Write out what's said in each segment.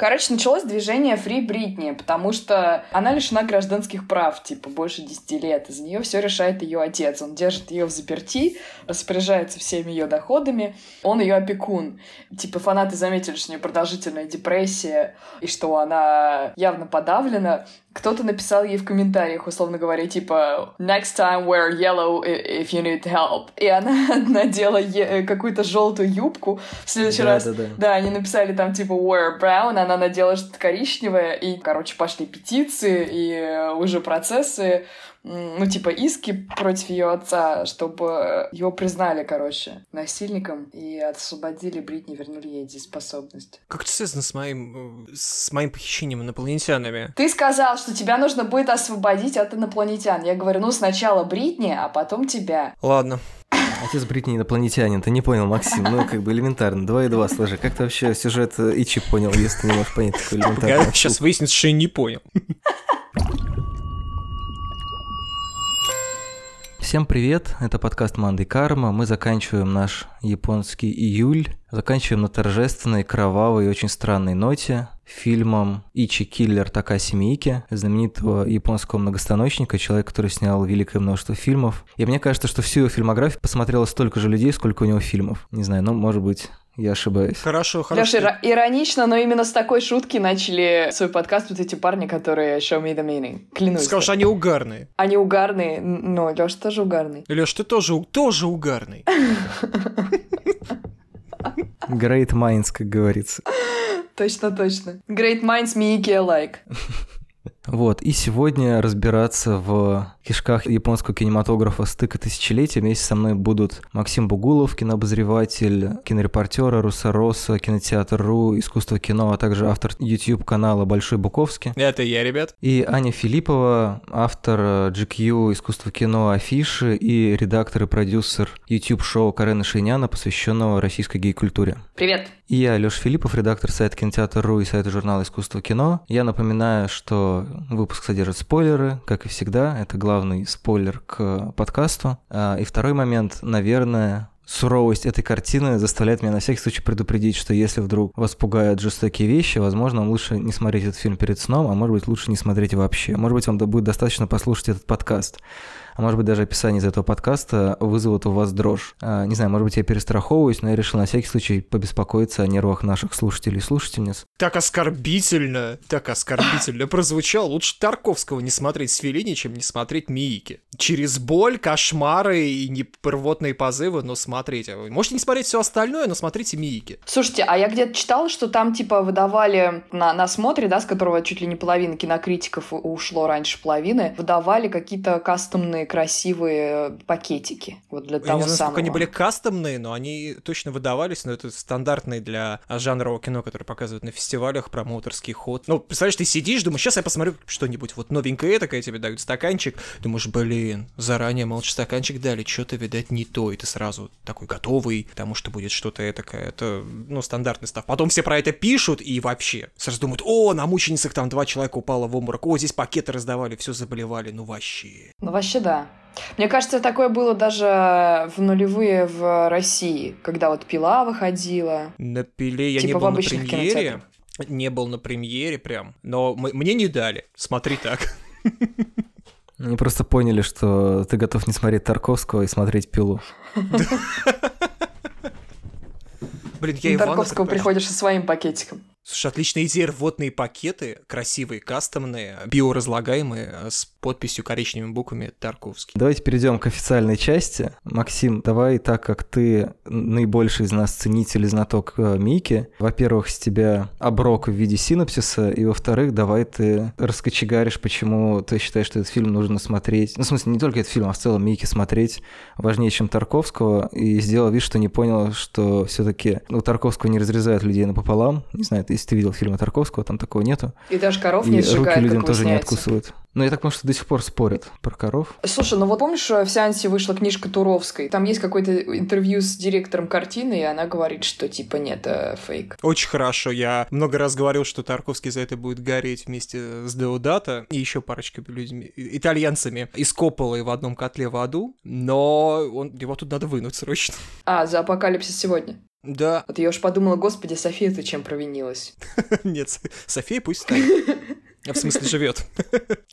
Короче, началось движение Free Britney, потому что она лишена гражданских прав, типа, больше 10 лет. Из нее все решает ее отец. Он держит ее в заперти, распоряжается всеми ее доходами. Он ее опекун. Типа, фанаты заметили, что у нее продолжительная депрессия, и что она явно подавлена. Кто-то написал ей в комментариях, условно говоря, типа «Next time wear yellow if you need help». И она надела е- какую-то желтую юбку. В следующий Да, раз, да, да. да, они написали там типа wear brown, она надела что-то коричневое, и, короче, пошли петиции и э, уже процессы, ну, типа иски против ее отца, чтобы его признали, короче, насильником и освободили Бритни, вернули ей дееспособность. Как это связано с моим, э, с моим похищением инопланетянами? Ты сказал, что тебя нужно будет освободить от инопланетян. Я говорю, ну сначала Бритни, а потом тебя. Ладно. Отец Бритни инопланетянин, ты не понял, Максим, ну как бы элементарно, два и два сложи. Как ты вообще сюжет э, Ичи понял, если ты не можешь понять такой элементарный? Сейчас выяснится, что я не понял. Всем привет, это подкаст Манды Карма. Мы заканчиваем наш японский июль, заканчиваем на торжественной, кровавой и очень странной ноте фильмом Ичи Киллер Такаси Миики, знаменитого японского многостаночника, человек, который снял великое множество фильмов. И мне кажется, что всю его фильмографию посмотрело столько же людей, сколько у него фильмов. Не знаю, ну, может быть, я ошибаюсь. Хорошо, хорошо. Леша, иро- иронично, но именно с такой шутки начали свой подкаст вот эти парни, которые show me the meaning. Клянусь. Сказал, что они угарные. Они угарные, но Леша тоже угарный. Леш, ты тоже, тоже угарный. Great Minds, как говорится. Точно, точно. Great minds Miyake alike. Вот, и сегодня разбираться в кишках японского кинематографа стыка тысячелетия вместе со мной будут Максим Бугулов, кинообозреватель, кинорепортера, Русороса, кинотеатр.ру, искусство кино, а также автор YouTube-канала Большой Буковский. Это я, ребят. И Аня Филиппова, автор GQ «Искусство кино. Афиши» и редактор и продюсер YouTube-шоу Карена Шейняна, посвященного российской гей-культуре. Привет. И я, Лёша Филиппов, редактор сайта кинотеатр.ру и сайта журнала «Искусство кино». Я напоминаю, что выпуск содержит спойлеры, как и всегда. Это главный спойлер к подкасту. А, И второй момент, наверное, суровость этой картины заставляет меня на всякий случай предупредить, что если вдруг вас пугают жестокие вещи, возможно, вам лучше не смотреть этот фильм перед сном, а может быть, лучше не смотреть вообще. Может быть, вам будет достаточно послушать этот подкаст. А может быть, даже описание из этого подкаста вызовут у вас дрожь. А, не знаю, может быть, я перестраховываюсь, но я решил на всякий случай побеспокоиться о нервах наших слушателей и слушательниц. Так оскорбительно, так оскорбительно прозвучал. Лучше Тарковского не смотреть с Феллини, чем не смотреть Миики. Через боль, кошмары и непрвотные позывы, но смотрите. Вы можете не смотреть все остальное, но смотрите Миики. Слушайте, а я где-то читала, что там типа выдавали на, на смотре, да, с которого чуть ли не половина кинокритиков ушло раньше половины, выдавали какие-то кастомные красивые пакетики. Вот для Я того не знаю, самого. насколько они были кастомные, но они точно выдавались, но это стандартный для жанрового кино, который показывают на фестивалях, промоутерский ход. Ну, представляешь, ты сидишь, думаешь, сейчас я посмотрю что-нибудь вот новенькое такое, тебе дают стаканчик, думаешь, блин, заранее молча стаканчик дали, что-то, видать, не то, и ты сразу такой готовый, потому что будет что-то этакое, это, ну, стандартный став. Потом все про это пишут, и вообще, сразу думают, о, на мученицах там два человека упало в обморок, о, здесь пакеты раздавали, все заболевали, ну, вообще. Ну, вообще да. Мне кажется, такое было даже в нулевые в России, когда вот пила выходила. На пиле я Типа не был на премьере. Не был на премьере прям. Но м- мне не дали. Смотри так. Они просто поняли, что ты готов не смотреть Тарковского и смотреть «Пилу». Блин, я Ивана Тарковского приходишь со своим пакетиком. Слушай, отличная идея. Рвотные пакеты, красивые, кастомные, биоразлагаемые, э, с подписью коричневыми буквами Тарковский. Давайте перейдем к официальной части. Максим, давай, так как ты наибольший из нас ценитель и знаток э, Мики, во-первых, с тебя оброк в виде синопсиса, и во-вторых, давай ты раскочегаришь, почему ты считаешь, что этот фильм нужно смотреть. Ну, в смысле, не только этот фильм, а в целом Мики смотреть важнее, чем Тарковского, и сделал вид, что не понял, что все-таки у Тарковского не разрезают людей напополам. Не знаю, если ты видел фильмы Тарковского, там такого нету. И даже коров И не руки сжигают, людям как тоже не откусывают. Но я так понимаю, что до сих пор спорят про коров. Слушай, ну вот помнишь, в сеансе вышла книжка Туровской? Там есть какое-то интервью с директором картины, и она говорит, что типа нет, это фейк. Очень хорошо. Я много раз говорил, что Тарковский за это будет гореть вместе с Деодата и еще парочкой людьми, итальянцами из Копполы в одном котле в аду, но он, его тут надо вынуть срочно. А, за апокалипсис сегодня. Да. Вот я уж подумала, господи, София, ты чем провинилась? Нет, София пусть станет. В смысле, живет.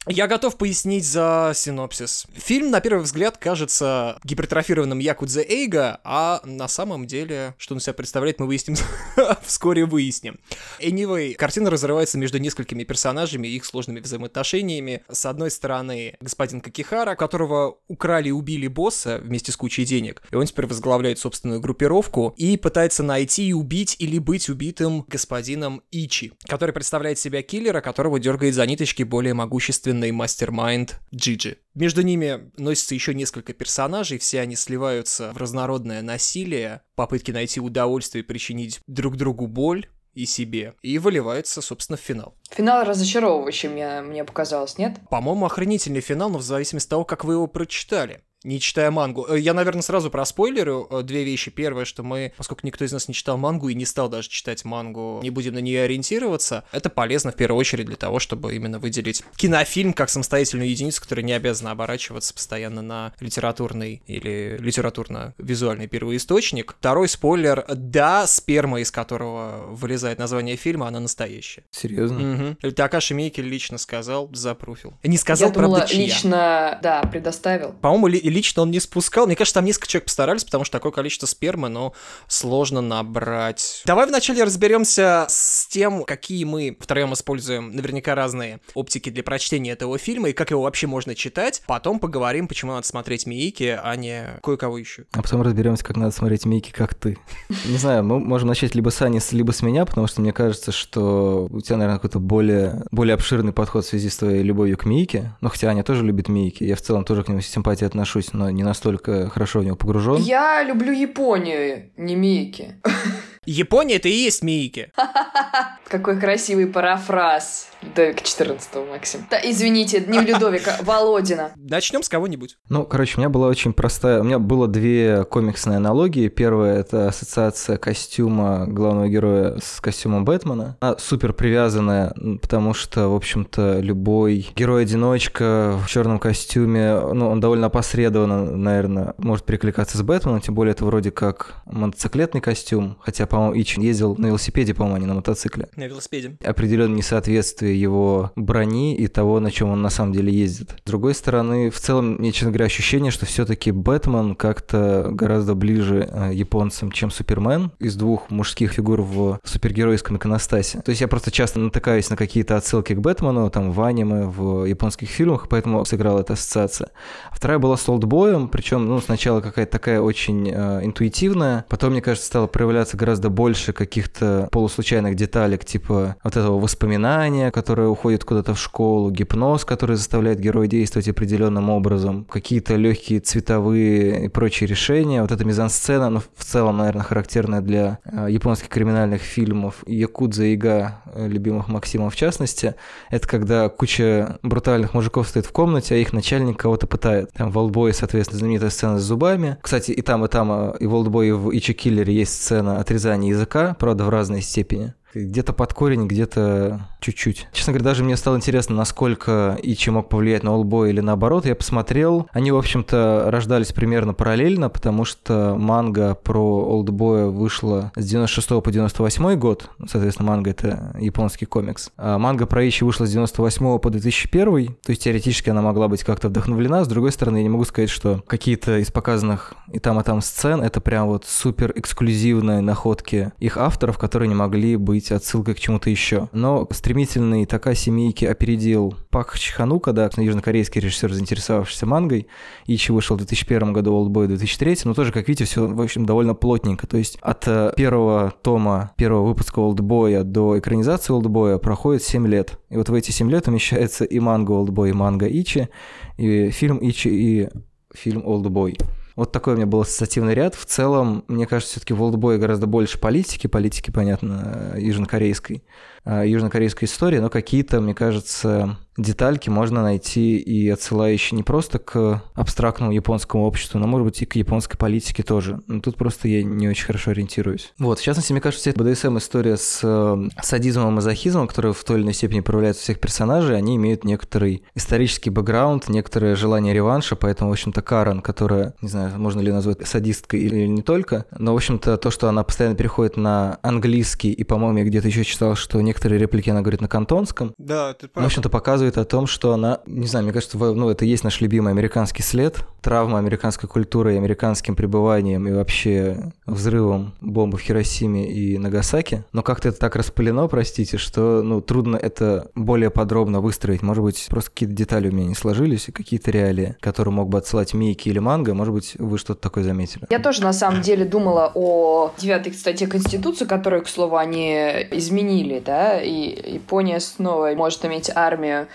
Я готов пояснить за синопсис. Фильм, на первый взгляд, кажется гипертрофированным Якудзе Эйга, а на самом деле, что он себя представляет, мы выясним вскоре выясним. Anyway, картина разрывается между несколькими персонажами и их сложными взаимоотношениями. С одной стороны, господин Какихара, которого украли и убили босса вместе с кучей денег, и он теперь возглавляет собственную группировку и пытается найти и убить или быть убитым господином Ичи, который представляет себя киллера, которого дергает дергает за ниточки более могущественный мастер-майнд Джиджи. Между ними носится еще несколько персонажей, все они сливаются в разнородное насилие, попытки найти удовольствие и причинить друг другу боль, и себе. И выливается, собственно, в финал. Финал разочаровывающий, мне, мне показалось, нет? По-моему, охранительный финал, но в зависимости от того, как вы его прочитали не читая мангу. Э, я, наверное, сразу про спойлеры э, две вещи. Первое, что мы, поскольку никто из нас не читал мангу и не стал даже читать мангу, не будем на нее ориентироваться, это полезно в первую очередь для того, чтобы именно выделить кинофильм как самостоятельную единицу, которая не обязана оборачиваться постоянно на литературный или литературно-визуальный первоисточник. Второй спойлер. Да, сперма, из которого вылезает название фильма, она настоящая. Серьезно? Угу. Такаши Мейки лично сказал, запруфил. Не сказал, Я думала, правда, чья. лично, да, предоставил. По-моему, лично он не спускал. Мне кажется, там несколько человек постарались, потому что такое количество спермы, но сложно набрать. Давай вначале разберемся с тем, какие мы втроем используем наверняка разные оптики для прочтения этого фильма и как его вообще можно читать. Потом поговорим, почему надо смотреть Миики, а не кое-кого еще. А потом разберемся, как надо смотреть Миики, как ты. Не знаю, мы можем начать либо с Ани, либо с меня, потому что мне кажется, что у тебя, наверное, какой-то более, более обширный подход в связи с твоей любовью к Миике. Ну, хотя Аня тоже любит Миики. Я в целом тоже к нему с симпатией отношусь, но не настолько хорошо в него погружен. Я люблю Японию, не Мейки. Япония это и есть Миики. Какой красивый парафраз. Людовика 14 Максим. Да, извините, не Людовика, Володина. Начнем с кого-нибудь. Ну, короче, у меня была очень простая... У меня было две комиксные аналогии. Первая — это ассоциация костюма главного героя с костюмом Бэтмена. Она супер привязанная, потому что, в общем-то, любой герой-одиночка в черном костюме, ну, он довольно опосредованно, наверное, может перекликаться с Бэтменом, тем более это вроде как мотоциклетный костюм, хотя, по-моему, Ичин ездил на велосипеде, по-моему, а не на мотоцикле. На велосипеде. Определенно несоответствие его брони и того, на чем он на самом деле ездит. С другой стороны, в целом, мне, честно говоря, ощущение, что все-таки Бэтмен как-то гораздо ближе э, японцам, чем Супермен из двух мужских фигур в супергеройском иконостасе. То есть я просто часто натыкаюсь на какие-то отсылки к Бэтмену, там, в аниме, в японских фильмах, поэтому сыграла эта ассоциация. А вторая была с Олдбоем, причем, ну, сначала какая-то такая очень э, интуитивная, потом, мне кажется, стало проявляться гораздо больше каких-то полуслучайных деталек, типа вот этого воспоминания, которое уходит куда-то в школу, гипноз, который заставляет героя действовать определенным образом, какие-то легкие цветовые и прочие решения. Вот эта мизансцена, ну, в целом, наверное, характерная для э, японских криминальных фильмов, Якудза и Ига, э, любимых Максима в частности, это когда куча брутальных мужиков стоит в комнате, а их начальник кого-то пытает. Там в Олдбое, соответственно, знаменитая сцена с зубами. Кстати, и там, и там, э, и в Олдбое, и в Ичи Киллере есть сцена отрезания языка, правда, в разной степени. Где-то под корень, где-то чуть-чуть. Честно говоря, даже мне стало интересно, насколько Ичи мог повлиять на Олбой или наоборот. Я посмотрел. Они, в общем-то, рождались примерно параллельно, потому что манга про Олдбоя вышла с 96 по 98 год. Соответственно, манга — это японский комикс. А манга про Ичи вышла с 98 по 2001, то есть теоретически она могла быть как-то вдохновлена. С другой стороны, я не могу сказать, что какие-то из показанных и там, и там сцен — это прям вот супер эксклюзивные находки их авторов, которые не могли быть отсылкой к чему-то еще. Но стремительный Такаси Мейки опередил Пак Чханука, да, южнокорейский режиссер, заинтересовавшийся мангой. Ичи вышел в 2001 году, Олдбой в 2003, но тоже, как видите, все, в общем, довольно плотненько. То есть от э, первого тома, первого выпуска Олдбоя до экранизации Олдбоя проходит 7 лет. И вот в эти 7 лет умещается и манга Олдбой, и манга Ичи, и фильм Ичи, и фильм Олдбой. Вот такой у меня был ассоциативный ряд. В целом, мне кажется, все-таки в Олдбое гораздо больше политики, политики, понятно, южнокорейской, а, южнокорейской истории, но какие-то, мне кажется, детальки можно найти и отсылающие не просто к абстрактному японскому обществу, но, может быть, и к японской политике тоже. Но тут просто я не очень хорошо ориентируюсь. Вот, в частности, мне кажется, эта БДСМ-история с э, садизмом и мазохизмом, которая в той или иной степени проявляется у всех персонажей, они имеют некоторый исторический бэкграунд, некоторое желание реванша, поэтому, в общем-то, Карен, которая, не знаю, знаю, можно ли назвать садисткой или не только, но, в общем-то, то, что она постоянно переходит на английский, и, по-моему, я где-то еще читал, что некоторые реплики она говорит на кантонском. Да, ты прав. Ну, в общем-то, показывает о том, что она, не знаю, мне кажется, ну, это есть наш любимый американский след, травма американской культуры и американским пребыванием и вообще взрывом бомбы в Хиросиме и Нагасаки. Но как-то это так распылено, простите, что, ну, трудно это более подробно выстроить. Может быть, просто какие-то детали у меня не сложились, и какие-то реалии, которые мог бы отсылать Мейки или Манго, может быть, вы что-то такое заметили. Я тоже, на самом деле, думала о девятой статье Конституции, которую, к слову, они изменили, да, и Япония снова может иметь армию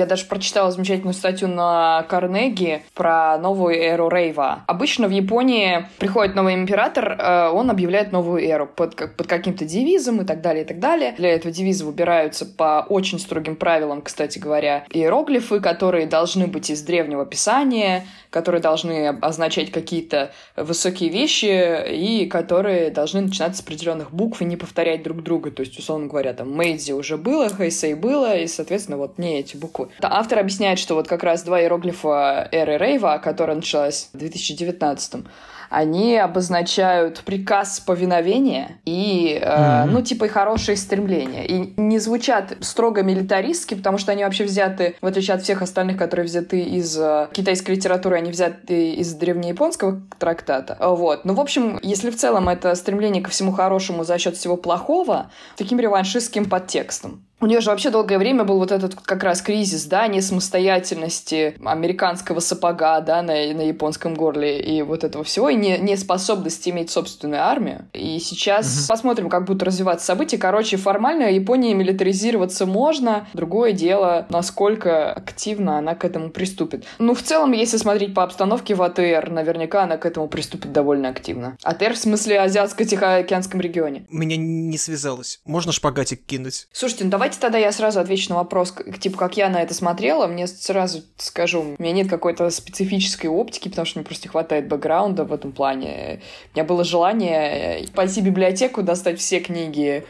я даже прочитала замечательную статью на Карнеги про новую эру рейва. Обычно в Японии приходит новый император, э, он объявляет новую эру под, под каким-то девизом и так далее, и так далее. Для этого девиза выбираются по очень строгим правилам, кстати говоря, иероглифы, которые должны быть из древнего писания, которые должны означать какие-то высокие вещи и которые должны начинаться с определенных букв и не повторять друг друга. То есть, условно говоря, там Мэйдзи уже было, Хэйсэй было, и, соответственно, вот не эти буквы. Автор объясняет, что вот как раз два иероглифа эры Рейва, которая началась в 2019 они обозначают приказ повиновения и, э, mm-hmm. ну, типа, и хорошие стремления. И не звучат строго милитаристски, потому что они вообще взяты, в отличие от всех остальных, которые взяты из э, китайской литературы, они взяты из древнеяпонского трактата. Вот. Ну, в общем, если в целом это стремление ко всему хорошему за счет всего плохого, таким реваншистским подтекстом. У нее же вообще долгое время был вот этот как раз кризис, да, несамостоятельности американского сапога, да, на, на японском горле и вот этого всего, и не, неспособности иметь собственную армию. И сейчас угу. посмотрим, как будут развиваться события. Короче, формально Японии милитаризироваться можно. Другое дело, насколько активно она к этому приступит. Ну, в целом, если смотреть по обстановке в АТР, наверняка она к этому приступит довольно активно. АТР в смысле Азиатско-Тихоокеанском регионе. Меня не связалось. Можно шпагатик кинуть? Слушайте, ну давайте Давайте тогда я сразу отвечу на вопрос, типа, как я на это смотрела. Мне сразу скажу, у меня нет какой-то специфической оптики, потому что мне просто не хватает бэкграунда в этом плане. У меня было желание пойти в библиотеку, достать все книги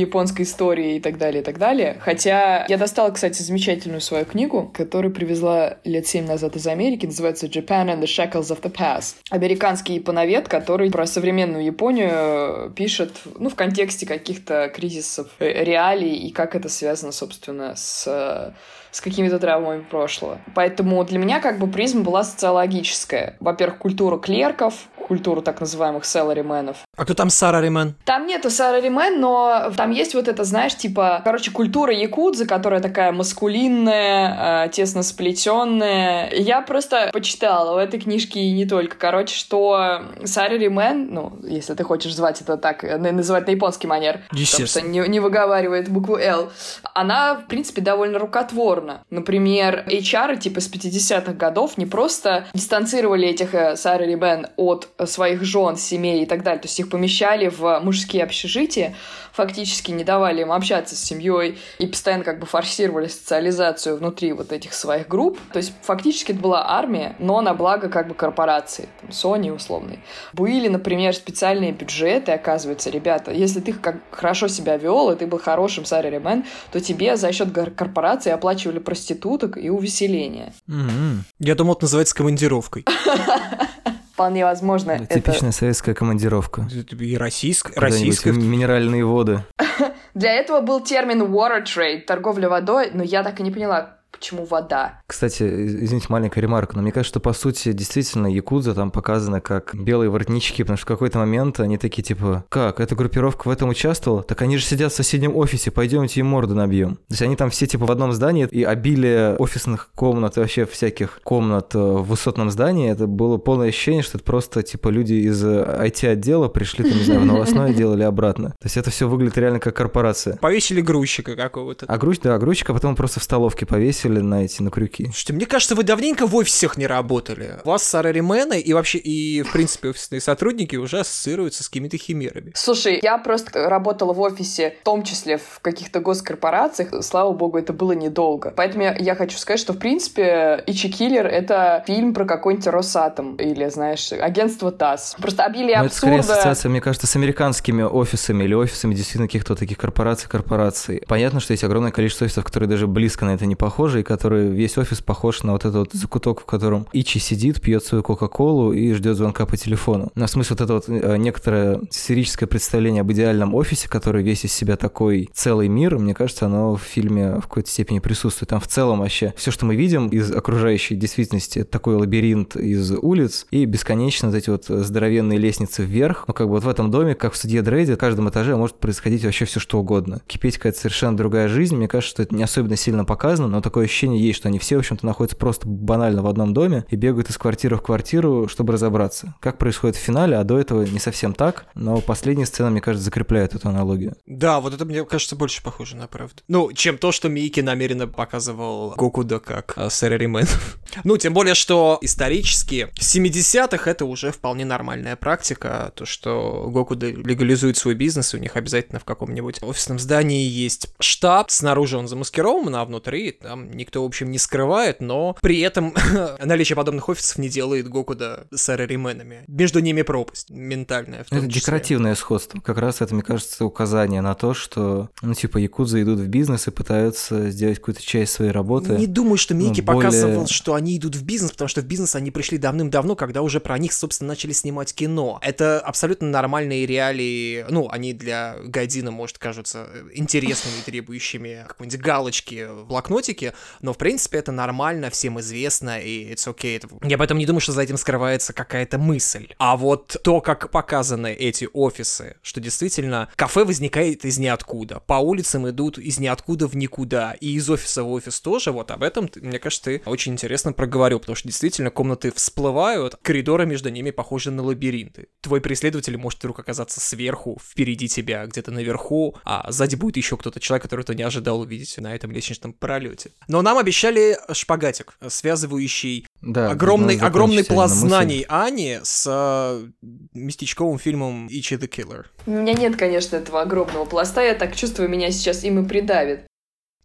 японской истории и так далее, и так далее. Хотя я достала, кстати, замечательную свою книгу, которую привезла лет семь назад из Америки, называется «Japan and the Shackles of the Past». Американский японовед, который про современную Японию пишет, ну, в контексте каких-то кризисов э, реалий и как это связано, собственно, с с какими-то травмами прошлого. Поэтому для меня как бы призма была социологическая. Во-первых, культура клерков, культуру так называемых селларименов. А кто там сараримен? Там нету сараримен, но там есть вот это, знаешь, типа, короче, культура якудзы, которая такая маскулинная, э, тесно сплетенная. Я просто почитала в этой книжке и не только, короче, что сараримен, ну, если ты хочешь звать это так, называть на японский манер, потому что не, не выговаривает букву «Л», она, в принципе, довольно рукотворна. Например, HR типа с 50-х годов не просто дистанцировали этих э, сараримен от своих жен, семей и так далее. То есть их помещали в мужские общежития, фактически не давали им общаться с семьей и постоянно как бы форсировали социализацию внутри вот этих своих групп. То есть фактически это была армия, но на благо как бы корпорации, там, Sony условной. Были, например, специальные бюджеты, оказывается, ребята, если ты как хорошо себя вел, и ты был хорошим сараримен, то тебе за счет корпорации оплачивали проституток и увеселение. Mm-hmm. Я думал, это называется командировкой. вполне возможно. Да, типичная это... советская командировка. И российская. российская. Минеральные воды. Для этого был термин water trade, торговля водой, но я так и не поняла, почему вода. Кстати, извините, маленькая ремарка, но мне кажется, что по сути действительно Якудза там показана как белые воротнички, потому что в какой-то момент они такие типа, как, эта группировка в этом участвовала? Так они же сидят в соседнем офисе, пойдемте им морды набьем. То есть они там все типа в одном здании, и обилие офисных комнат и вообще всяких комнат э, в высотном здании, это было полное ощущение, что это просто типа люди из IT-отдела пришли, там, не знаю, в новостное дело или обратно. То есть это все выглядит реально как корпорация. Повесили грузчика какого-то. А грузчик, да, грузчика потом просто в столовке повесили, повесили на эти, на крюки. Слушайте, мне кажется, вы давненько в офисах не работали. У вас сараримены и вообще, и в принципе офисные сотрудники уже ассоциируются с какими-то химерами. Слушай, я просто работала в офисе, в том числе в каких-то госкорпорациях. Слава богу, это было недолго. Поэтому я, я хочу сказать, что в принципе Ичи Киллер — это фильм про какой-нибудь Росатом или, знаешь, агентство ТАСС. Просто обилие Но абсурда. Это скорее ассоциация, мне кажется, с американскими офисами или офисами действительно каких-то таких корпораций, корпораций. Понятно, что есть огромное количество офисов, которые даже близко на это не похожи, похожий, который весь офис похож на вот этот вот закуток, в котором Ичи сидит, пьет свою Кока-Колу и ждет звонка по телефону. На смысл вот это вот э, некоторое сферическое представление об идеальном офисе, который весь из себя такой целый мир, мне кажется, оно в фильме в какой-то степени присутствует. Там в целом вообще все, что мы видим из окружающей действительности, это такой лабиринт из улиц и бесконечно вот эти вот здоровенные лестницы вверх. Ну, как бы вот в этом доме, как в судье Дрейде, в каждом этаже может происходить вообще все что угодно. Кипеть какая-то совершенно другая жизнь. Мне кажется, что это не особенно сильно показано, но такое ощущение есть, что они все, в общем-то, находятся просто банально в одном доме и бегают из квартиры в квартиру, чтобы разобраться. Как происходит в финале, а до этого не совсем так, но последняя сцена, мне кажется, закрепляет эту аналогию. Да, вот это мне кажется больше похоже на правду. Ну, чем то, что Мики намеренно показывал Гокуда как э, Сэраримен. ну, тем более, что исторически в 70-х это уже вполне нормальная практика, то, что Гокуда легализует свой бизнес, у них обязательно в каком-нибудь офисном здании есть штаб, снаружи он замаскирован, а внутри там никто, в общем, не скрывает, но при этом наличие подобных офисов не делает Гокуда сэрарименами. Между ними пропасть ментальная. Это числе. декоративное сходство. Как раз это, мне кажется, указание на то, что, ну, типа, якудзы идут в бизнес и пытаются сделать какую-то часть своей работы. Не думаю, что Микки ну, более- показывал, что они идут в бизнес, потому что в бизнес они пришли давным-давно, когда уже про них, собственно, начали снимать кино. Это абсолютно нормальные реалии. Ну, они для Гайдина, может, кажутся интересными, требующими какой-нибудь галочки в блокнотике, но, в принципе, это нормально, всем известно, и it's okay. Я поэтому не думаю, что за этим скрывается какая-то мысль. А вот то, как показаны эти офисы, что действительно кафе возникает из ниоткуда, по улицам идут из ниоткуда в никуда, и из офиса в офис тоже, вот об этом, мне кажется, ты очень интересно проговорил, потому что действительно комнаты всплывают, коридоры между ними похожи на лабиринты. Твой преследователь может вдруг оказаться сверху, впереди тебя, где-то наверху, а сзади будет еще кто-то, человек, которого ты не ожидал увидеть на этом лестничном пролете. Но нам обещали шпагатик, связывающий Да, огромный, огромный пласт знаний Ани с э, местечковым фильмом Ичи the Killer. У меня нет, конечно, этого огромного пласта. Я так чувствую, меня сейчас им и придавит.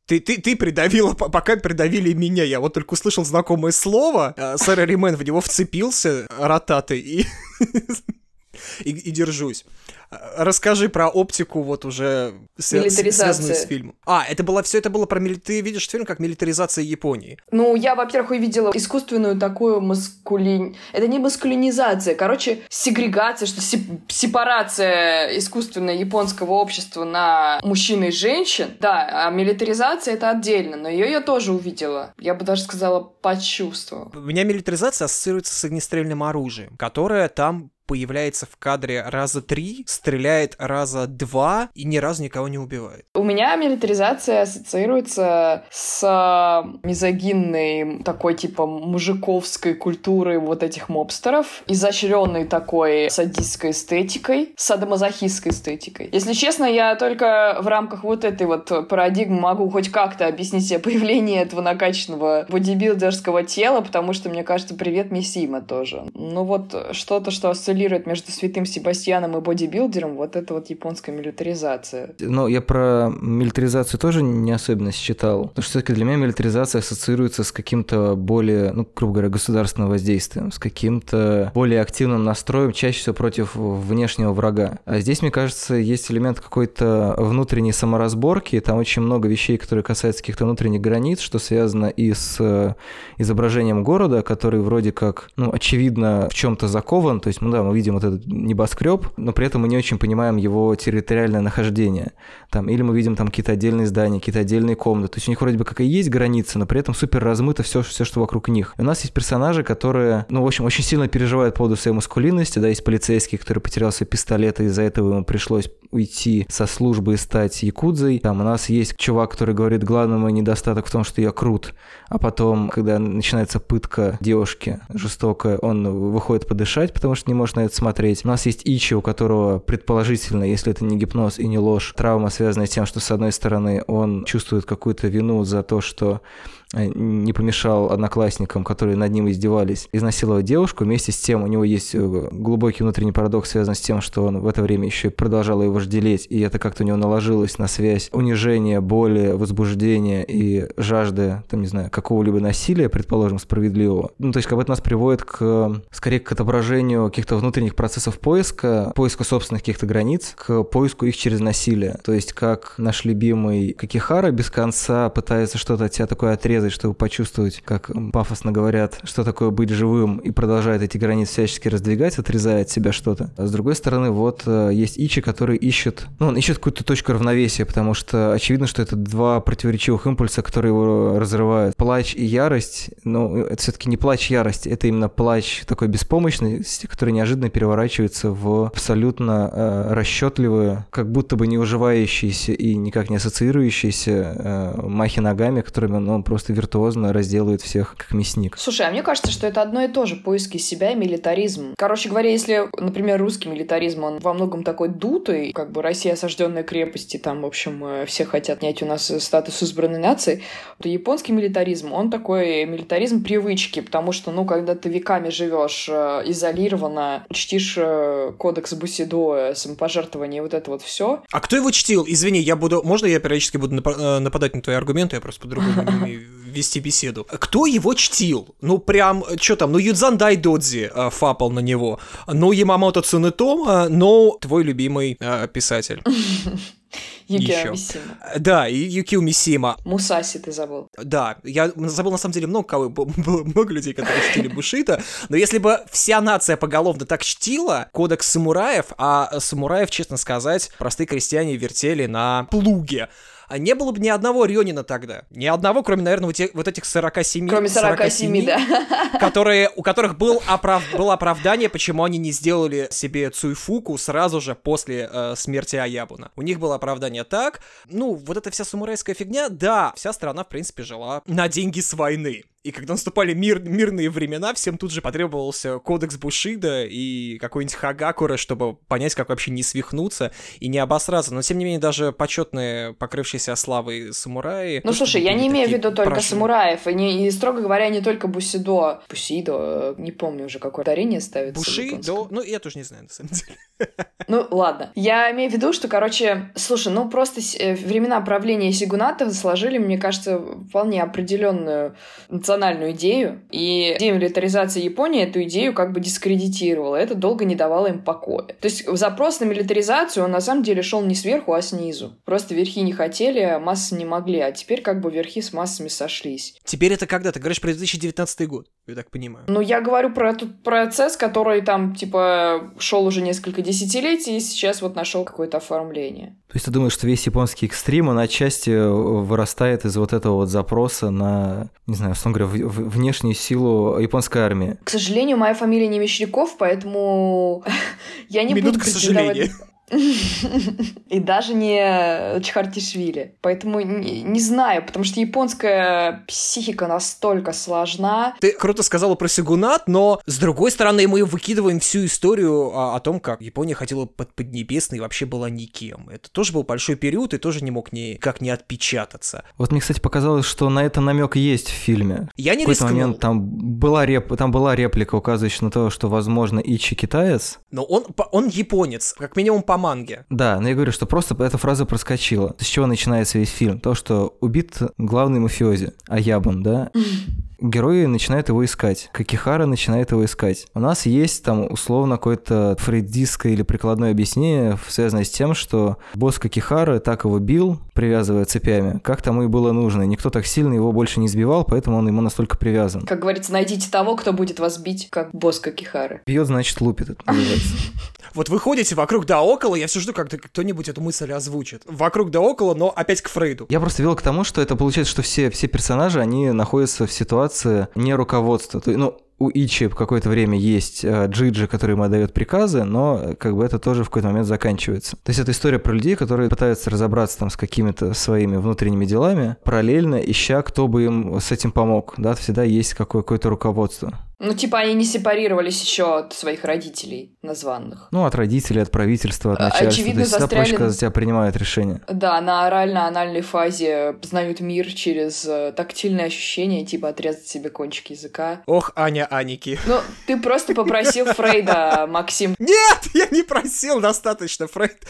Ты, ты, ты придавила, пока придавили меня. Я вот только услышал знакомое слово. э, Сэр Римен в него вцепился, ротатый, и, и, и держусь. Э, Расскажи про оптику вот уже свя- связанную с фильмом. А, это было все это было про мили- Ты видишь фильм как милитаризация Японии. Ну, я, во-первых, увидела искусственную такую маскулин... Это не маскулинизация, короче, сегрегация, что сеп- сепарация искусственная японского общества на мужчин и женщин. Да, а милитаризация — это отдельно, но ее я тоже увидела. Я бы даже сказала, почувствовала. У меня милитаризация ассоциируется с огнестрельным оружием, которое там появляется в кадре раза три, стреляет раза два и ни разу никого не убивает. У меня милитаризация ассоциируется с э, мизогинной такой типа мужиковской культурой вот этих мобстеров, изощренной такой садистской эстетикой, садомазохистской эстетикой. Если честно, я только в рамках вот этой вот парадигмы могу хоть как-то объяснить себе появление этого накачанного бодибилдерского тела, потому что, мне кажется, привет Миссима тоже. Ну вот что-то, что осциллирует между святым Себастьяном и бодибилдером, вот это вот японская милитаризация. Ну, я про милитаризацию тоже не особенно считал. Потому что все-таки для меня милитаризация ассоциируется с каким-то более, ну, грубо говоря, государственным воздействием, с каким-то более активным настроем, чаще всего против внешнего врага. А здесь, мне кажется, есть элемент какой-то внутренней саморазборки. Там очень много вещей, которые касаются каких-то внутренних границ, что связано и с э, изображением города, который вроде как, ну, очевидно, в чем-то закован. То есть, ну да, мы видим вот этот небоскреб, но при этом мы не очень понимаем его территориальное нахождение. Там, или мы видим там какие-то отдельные здания, какие-то отдельные комнаты. То есть у них вроде бы как и есть границы, но при этом супер размыто все, все, что вокруг них. И у нас есть персонажи, которые, ну, в общем, очень сильно переживают по поводу своей маскулинности. Да, есть полицейский, который потерял свой пистолет, и из-за этого ему пришлось уйти со службы и стать якудзой. Там у нас есть чувак, который говорит, главный мой недостаток в том, что я крут. А потом, когда начинается пытка девушки жестокая, он выходит подышать, потому что не может на это смотреть. У нас есть Ичи, у которого предположительно, если это не гипноз и не ложь, травма, связанная с тем, что с одной стороны он чувствует какую-то вину за то, что не помешал одноклассникам, которые над ним издевались, изнасиловать девушку. Вместе с тем у него есть э, глубокий внутренний парадокс, связанный с тем, что он в это время еще продолжал его вожделеть, и это как-то у него наложилось на связь унижения, боли, возбуждения и жажды, там, не знаю, какого-либо насилия, предположим, справедливого. Ну, то есть, как бы это нас приводит к, скорее, к отображению каких-то внутренних процессов поиска, поиска собственных каких-то границ, к поиску их через насилие. То есть как наш любимый Какихара без конца пытается что-то от себя такое отрезать, чтобы почувствовать, как пафосно говорят, что такое быть живым, и продолжает эти границы всячески раздвигать, отрезая от себя что-то. А с другой стороны, вот э, есть Ичи, который ищет, ну, он ищет какую-то точку равновесия, потому что очевидно, что это два противоречивых импульса, которые его разрывают. Плач и ярость, ну, это все-таки не плач ярость, это именно плач такой беспомощности, который неожиданно переворачивается в абсолютно э, расчетливые, как будто бы не уживающиеся и никак не ассоциирующиеся э, махи ногами, которыми он, он просто виртуозно разделывает всех, как мясник. Слушай, а мне кажется, что это одно и то же, поиски себя и милитаризм. Короче говоря, если, например, русский милитаризм, он во многом такой дутый, как бы Россия осажденная крепости, там, в общем, э, все хотят снять у нас статус избранной нации, то японский милитаризм, он такой милитаризм привычки, потому что, ну, когда ты веками живешь э, изолированно, чтишь э, кодекс Бусидо, самопожертвование, вот это вот все. А кто его чтил? Извини, я буду... Можно я периодически буду нападать на твои аргументы? Я просто по-другому вести беседу. Кто его чтил? Ну, прям, что там, ну, Юдзан Дайдодзи э, фапал на него, ну, Ямамото Цунетома, ну, твой любимый э, писатель. Юкио Мисима. Да, и Юкио Мисима. Мусаси ты забыл. Да, я забыл на самом деле много кого, много людей, которые чтили Бушита, но если бы вся нация поголовно так чтила кодекс самураев, а самураев, честно сказать, простые крестьяне вертели на плуге, а не было бы ни одного Рёнина тогда. Ни одного, кроме, наверное, вот, вот этих 47. Кроме 47, 47 да. Которые, у которых был оправ... было оправдание, почему они не сделали себе Цуйфуку сразу же после э, смерти Аябуна. У них было оправдание так. Ну, вот эта вся самурайская фигня, да, вся страна, в принципе, жила на деньги с войны. И когда наступали мир, мирные времена, всем тут же потребовался кодекс Бушида и какой-нибудь Хагакура, чтобы понять, как вообще не свихнуться и не обосраться. Но, тем не менее, даже почетные, покрывшиеся славой самураи... Ну, слушай, я не имею в виду только прошли. самураев, и, не, и, строго говоря, не только Бусидо. Бусидо, не помню уже, какое ударение ставится. Бушидо? Ну, я тоже не знаю, на самом деле. Ну, ладно. Я имею в виду, что, короче, слушай, ну, просто э, времена правления Сигуната сложили, мне кажется, вполне определенную национальную идею, и демилитаризация Японии эту идею как бы дискредитировала. Это долго не давало им покоя. То есть запрос на милитаризацию, он на самом деле шел не сверху, а снизу. Просто верхи не хотели, а массы не могли. А теперь как бы верхи с массами сошлись. Теперь это когда? Ты говоришь про 2019 год, я так понимаю. Ну, я говорю про этот процесс, который там, типа, шел уже несколько десятилетий, и сейчас вот нашел какое-то оформление. То есть ты думаешь, что весь японский экстрим, он отчасти вырастает из вот этого вот запроса на, не знаю, условно говоря, внешнюю силу японской армии? К сожалению, моя фамилия не Мещеряков, поэтому я не Минутка буду сожаления. И даже не Чхартишвили. Поэтому не, не знаю, потому что японская психика настолько сложна. Ты круто сказала про Сигунат, но с другой стороны мы выкидываем всю историю о, о том, как Япония хотела под Поднебесной и вообще была никем. Это тоже был большой период и тоже не мог никак не отпечататься. Вот мне, кстати, показалось, что на это намек есть в фильме. Я не В какой-то момент там была, реп... там была реплика, указывающая на то, что, возможно, Ичи китаец. Но он, он японец, как минимум по манге. Да, но я говорю, что просто эта фраза проскочила. С чего начинается весь фильм? То, что убит главный мафиози, Аябун, да? герои начинают его искать. Какихара начинает его искать. У нас есть там условно какое-то фрейдистское или прикладное объяснение, связанное с тем, что босс Какихара так его бил, привязывая цепями, как тому и было нужно. Никто так сильно его больше не сбивал, поэтому он ему настолько привязан. Как говорится, найдите того, кто будет вас бить, как босс Какихары. Бьет, значит, лупит, это называется. Вот вы ходите вокруг да около, я все жду, как кто-нибудь эту мысль озвучит. Вокруг да около, но опять к Фрейду. Я просто вел к тому, что это получается, что все, все персонажи, они находятся в ситуации не руководства. Ну, у Ичи какое-то время есть э, Джиджи, который ему отдает приказы, но э, как бы это тоже в какой-то момент заканчивается. То есть это история про людей, которые пытаются разобраться там с какими-то своими внутренними делами, параллельно ища, кто бы им с этим помог. Да, всегда есть какое-то руководство. Ну, типа, они не сепарировались еще от своих родителей названных. Ну, от родителей, от правительства, от начальства. Очевидно, То есть застряли... проще, за тебя принимают решения. Да, на орально-анальной фазе познают мир через э, тактильные ощущения, типа отрезать себе кончик языка. Ох, Аня Аники. Ну, ты просто попросил Фрейда, Максим. Нет, я не просил достаточно, Фрейд.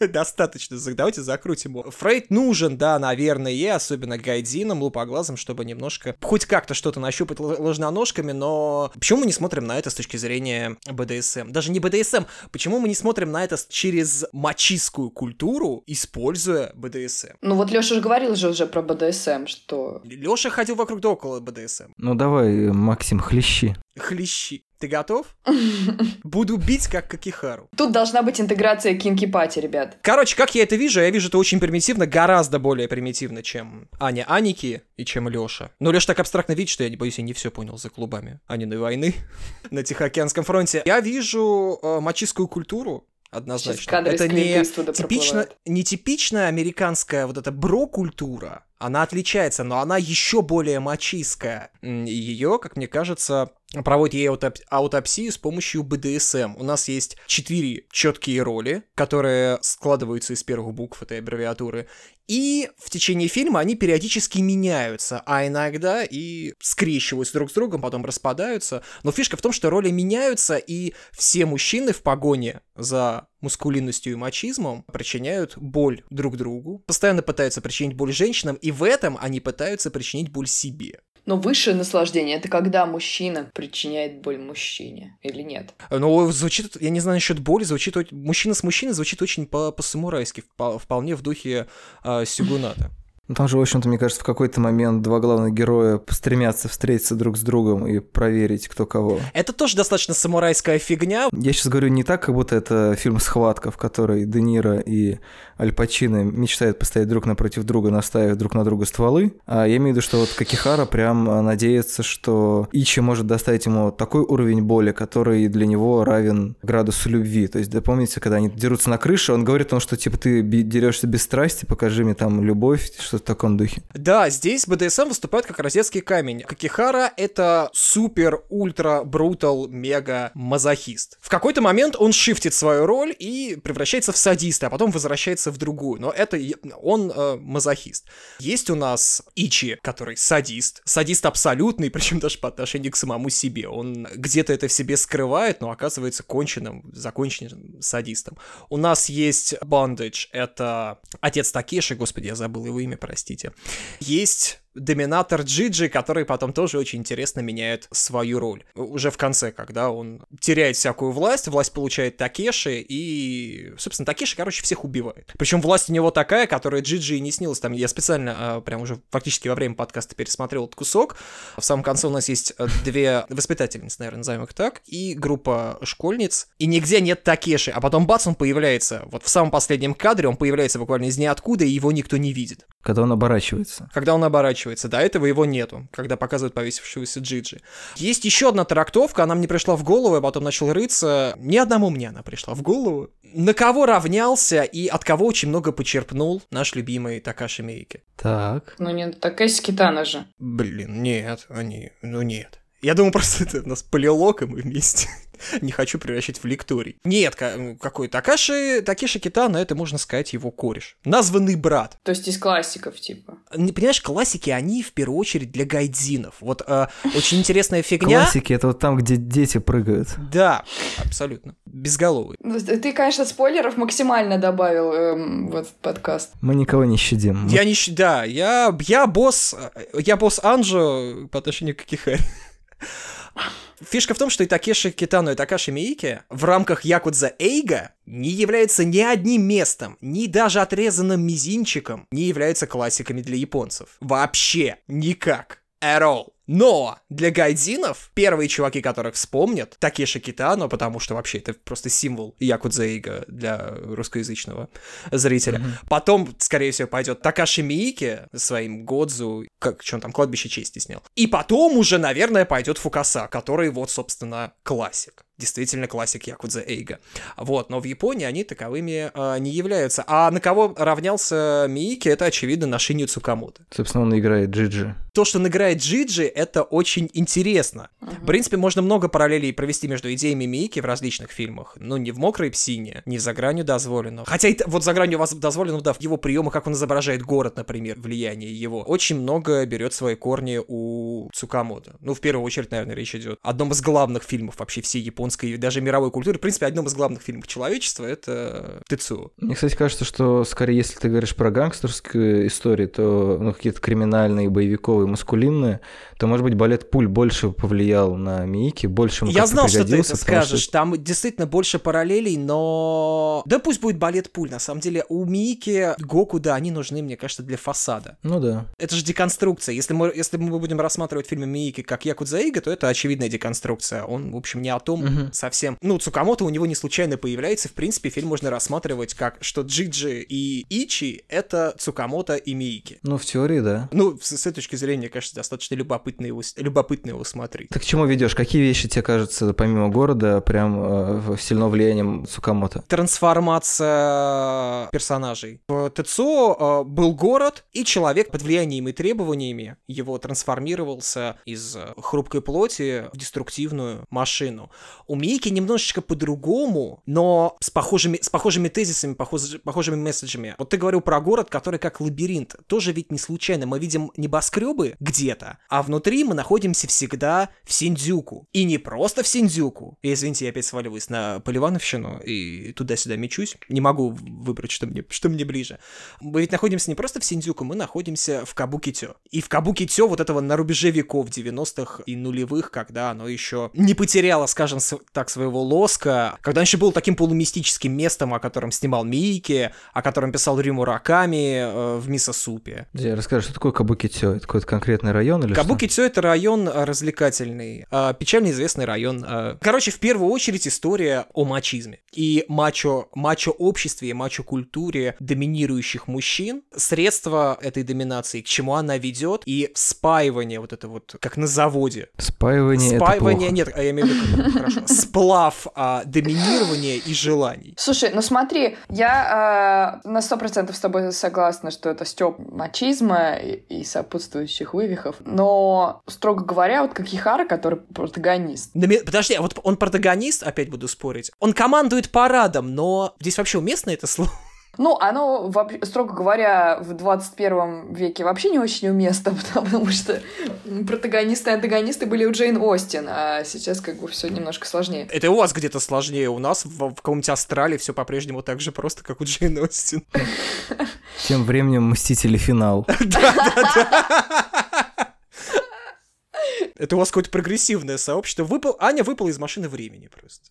Достаточно, давайте закрутим его. Фрейд нужен, да, наверное, и особенно гайдинам, лупоглазам, чтобы немножко, хоть как-то что-то нащупать ложноножками, но почему мы не смотрим на это с точки зрения БДСМ? Даже не БДСМ, почему мы не смотрим на это через мачистскую культуру, используя БДСМ? Ну вот Лёша же говорил же уже про БДСМ, что... Лёша ходил вокруг да около БДСМ. Ну давай, Максим, хлещи. Хлещи. Ты готов? Буду бить, как Какихару. Тут должна быть интеграция кинки-пати, ребят. Короче, как я это вижу, я вижу это очень примитивно, гораздо более примитивно, чем Аня Аники и чем Лёша. Но Лёша так абстрактно видит, что я не боюсь, я не все понял за клубами Аниной войны на Тихоокеанском фронте. Я вижу э, мачистскую культуру, однозначно. Это не, типично, не типичная американская вот эта бро-культура, она отличается, но она еще более мачистская. Ее, как мне кажется, проводит ей аутоп- аутопсию с помощью БДСМ. У нас есть четыре четкие роли, которые складываются из первых букв этой аббревиатуры. И в течение фильма они периодически меняются, а иногда и скрещиваются друг с другом, потом распадаются. Но фишка в том, что роли меняются, и все мужчины в погоне за мускулинностью и мачизмом причиняют боль друг другу, постоянно пытаются причинить боль женщинам, и в этом они пытаются причинить боль себе. Но высшее наслаждение — это когда мужчина причиняет боль мужчине, или нет? Ну, звучит, я не знаю насчет боли, звучит, мужчина с мужчиной звучит очень по-самурайски, вполне в духе э, Сюгуната. Ну, там же, в общем-то, мне кажется, в какой-то момент два главных героя стремятся встретиться друг с другом и проверить, кто кого. Это тоже достаточно самурайская фигня. Я сейчас говорю не так, как будто это фильм «Схватка», в которой Де Ниро и Аль Пачино мечтают постоять друг напротив друга, наставив друг на друга стволы. А я имею в виду, что вот Какихара прям надеется, что Ичи может доставить ему такой уровень боли, который для него равен градусу любви. То есть, да помните, когда они дерутся на крыше, он говорит о том, что типа ты дерешься без страсти, покажи мне там любовь, что что в таком духе. Да, здесь БДСМ выступает как розетский камень. Какихара — это супер, ультра, брутал, мега мазохист. В какой-то момент он шифтит свою роль и превращается в садиста, а потом возвращается в другую. Но это он э, мазохист. Есть у нас Ичи, который садист. Садист абсолютный, причем даже по отношению к самому себе. Он где-то это в себе скрывает, но оказывается конченным, законченным садистом. У нас есть Bondage, это отец Такеши, господи, я забыл его имя, простите. Есть доминатор Джиджи, который потом тоже очень интересно меняет свою роль. Уже в конце, когда он теряет всякую власть, власть получает Такеши, и, собственно, Такеши, короче, всех убивает. Причем власть у него такая, которая Джиджи и не снилась. Там я специально, а, прям уже фактически во время подкаста пересмотрел этот кусок. В самом конце у нас есть э, две воспитательницы, наверное, назовем их так, и группа школьниц, и нигде нет Такеши, а потом бац, он появляется. Вот в самом последнем кадре он появляется буквально из ниоткуда, и его никто не видит. Когда он оборачивается. Когда он оборачивается. До этого его нету, когда показывают повесившегося Джиджи. Есть еще одна трактовка, она мне пришла в голову, я потом начал рыться. Ни одному мне она пришла в голову. На кого равнялся и от кого очень много почерпнул наш любимый Такаши Мейки? Так. Ну не Такаши Китана же. Блин, нет, они, ну нет. Я думаю, просто это у нас полилог, и мы вместе. Не хочу превращать в лекторий. Нет, какой Такаши, Такеши Китана, это, можно сказать, его кореш. Названный брат. То есть из классиков, типа. Не понимаешь, классики, они в первую очередь для гайдзинов. Вот э, очень интересная фигня. Классики — это вот там, где дети прыгают. Да, абсолютно. Безголовый. Ну, ты, конечно, спойлеров максимально добавил эм, в этот подкаст. Мы никого не щадим. Я не щадим, да. Я, я босс, я босс Анжо по отношению к Кихари. Фишка в том, что и Такеши Китано, и Такаши Миики в рамках Якудза Эйга не являются ни одним местом, ни даже отрезанным мизинчиком не являются классиками для японцев. Вообще никак. At all. Но для гайдзинов первые чуваки, которых вспомнят, Такеши Китано, потому что вообще это просто символ Якудзейга для русскоязычного зрителя. Mm-hmm. Потом, скорее всего, пойдет Такаши Миики своим Годзу, как что он там, кладбище чести снял. И потом уже, наверное, пойдет Фукаса, который вот, собственно, классик действительно классик Якудза Эйга. Вот, но в Японии они таковыми э, не являются. А на кого равнялся Миики, это, очевидно, на Шиню Цукамото. Собственно, он играет Джиджи. То, что он играет Джиджи, это очень интересно. В принципе, можно много параллелей провести между идеями Мики в различных фильмах. Ну, не в «Мокрой псине», не «За гранью дозволенного». Хотя и вот «За гранью вас дозволенного», да, в его приемах, как он изображает город, например, влияние его. Очень много берет свои корни у Цукамото. Ну, в первую очередь, наверное, речь идет о одном из главных фильмов вообще всей японской и даже мировой культуры. В принципе, одном из главных фильмов человечества — это Тецу. Мне, кстати, кажется, что скорее, если ты говоришь про гангстерскую историю, то ну, какие-то криминальные, боевиковые, маскулинные, то, может быть, балет пуль больше повлиял на Мики, больше ему Я знал, что ты это скажешь. что- Там действительно больше параллелей, но... Да пусть будет балет пуль. На самом деле, у Мики, Гоку, да, они нужны, мне кажется, для фасада. Ну да. Это же деконструкция. Если мы, если мы будем рассматривать фильмы Миики как Якудза Ига, то это очевидная деконструкция. Он, в общем, не о том Мгм. совсем. Ну, Цукамото у него не случайно появляется. В принципе, фильм можно рассматривать как, что Джиджи и Ичи — это Цукамото и Миики. Ну, в теории, да. Ну, с, с этой точки зрения, кажется, достаточно любопытно его, с- любопытно его смотреть. Ты к чему ведешь? Какие вещи тебе кажутся, помимо города, прям э, сильно влиянием Цукамото? трансформация персонажей. В ТЦО э, был город, и человек под влиянием и требованиями его трансформировался из э, хрупкой плоти в деструктивную машину. У Мики немножечко по-другому, но с похожими, с похожими тезисами, похож- похожими месседжами. Вот ты говорил про город, который как лабиринт. Тоже ведь не случайно. Мы видим небоскребы где-то, а внутри мы находимся всегда в Синдзюку. И не просто в Синдзюку. И, извините, я опять сваливаюсь на Поливановщину и туда-сюда мечусь. Не могу выбрать, что мне, что мне ближе. Мы ведь находимся не просто в Синдзюку, мы находимся в Кабукитё. И в Кабукитё вот этого на рубеже веков 90-х и нулевых, когда оно еще не потеряло, скажем так, своего лоска, когда еще было таким полумистическим местом, о котором снимал Мийки, о котором писал Рю Мураками э, в Мисосупе. Подожди, расскажи, что такое Кабукитё? Это какой-то конкретный район или Кабуки-Тё это район э, развлекательный, э, печально известный район. э. Короче, в первую очередь история о мачизме и мачо, мачо-обществе и мачо-культуре доминирующих мужчин, средства этой доминации, к чему она ведет, и спаивание вот это вот, как на заводе. Спаивание, Спаивание, это плохо. нет, а я имею в виду, хорошо, сплав а, доминирования и желаний. Слушай, ну смотри, я э, на сто процентов с тобой согласна, что это стёб мачизма и, и сопутствующих вывихов, но, строго говоря, вот Какихара, который протагонист, Подожди, а вот он протагонист, опять буду спорить, он командует парадом, но здесь вообще уместно это слово? Ну, оно, вообще- строго говоря, в 21 веке вообще не очень уместно, потому что протагонисты и антагонисты были у Джейн Остин, а сейчас как бы все немножко сложнее. Это у вас где-то сложнее, у нас в, в каком-нибудь Австралии все по-прежнему так же просто, как у Джейн Остин. Тем временем Мстители финал. Это у вас какое-то прогрессивное сообщество. Выпал... Аня выпала из машины времени просто.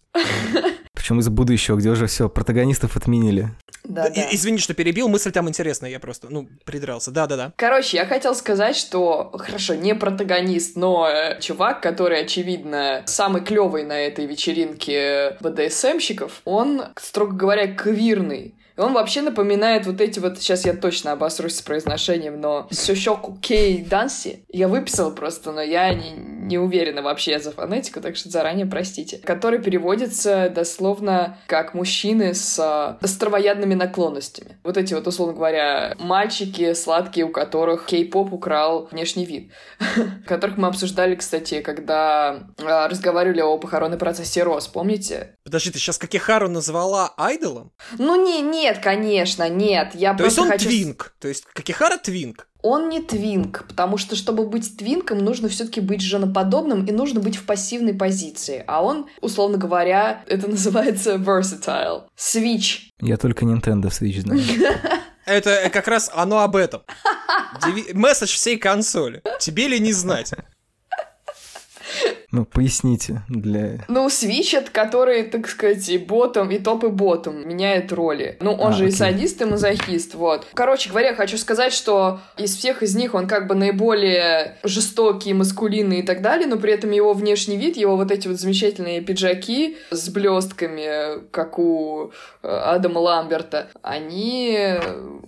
Причем из будущего, где уже все, протагонистов отменили. Да, да. Извини, что перебил, мысль там интересная, я просто, ну, придрался. Да-да-да. Короче, я хотел сказать, что, хорошо, не протагонист, но э, чувак, который, очевидно, самый клевый на этой вечеринке БДСМщиков, он, строго говоря, квирный. И он вообще напоминает вот эти вот, сейчас я точно обосрусь с произношением, но Сёшоку Кей Данси. Я выписала просто, но я не, не уверена вообще за фонетику, так что заранее простите. Который переводится дословно как мужчины с а, островоядными наклонностями. Вот эти вот, условно говоря, мальчики сладкие, у которых кей-поп украл внешний вид. Которых мы обсуждали, кстати, когда а, разговаривали о похоронной процессе Рос, помните? Подожди, ты сейчас Какихару назвала айдолом? Ну не, нет, конечно, нет. Я То есть он хочу... твинк. То есть Какихара твинк. Он не твинк, потому что, чтобы быть твинком, нужно все-таки быть женоподобным и нужно быть в пассивной позиции. А он, условно говоря, это называется versatile. Switch. Я только Nintendo Switch знаю. Это э, как раз оно об этом. Месседж всей консоли. Тебе ли не знать? Ну, поясните для... Ну, это который, так сказать, и ботом, и топ, и ботом меняет роли. Ну, он А, же и окей. садист, и мазохист, вот. Короче говоря, хочу сказать, что из всех из них он как бы наиболее жестокий, маскулинный и так далее, но при этом его внешний вид, его вот эти вот замечательные пиджаки с блестками, как у э, Адама Ламберта, они,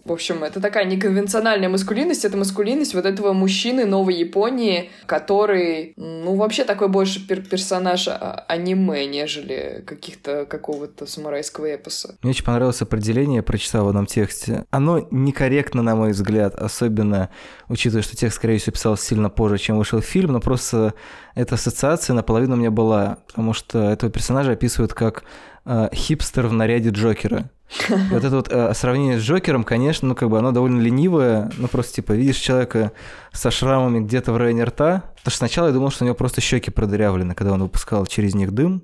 в общем, это такая неконвенциональная маскулинность, это маскулинность вот этого мужчины Новой Японии, который, ну, вообще такой больше пер персонаж а аниме, нежели каких-то какого-то самурайского эпоса. Мне очень понравилось определение, я прочитал в одном тексте. Оно некорректно, на мой взгляд, особенно учитывая, что текст, скорее всего, писался сильно позже, чем вышел фильм, но просто эта ассоциация наполовину у меня была, потому что этого персонажа описывают как э, хипстер в наряде Джокера. Вот это вот э, сравнение с Джокером, конечно, ну как бы оно довольно ленивое, ну просто типа видишь человека со шрамами где-то в районе рта, потому что сначала я думал, что у него просто щеки продырявлены, когда он выпускал через них дым,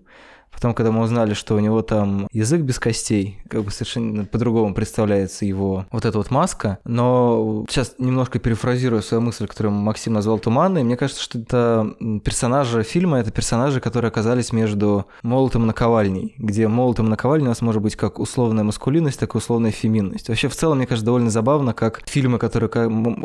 Потом, когда мы узнали, что у него там язык без костей, как бы совершенно по-другому представляется его вот эта вот маска. Но сейчас немножко перефразирую свою мысль, которую Максим назвал туманной. Мне кажется, что это персонажи фильма, это персонажи, которые оказались между молотом и наковальней, где молотом и наковальней у нас может быть как условная маскулинность, так и условная феминность. Вообще, в целом, мне кажется, довольно забавно, как фильмы, которые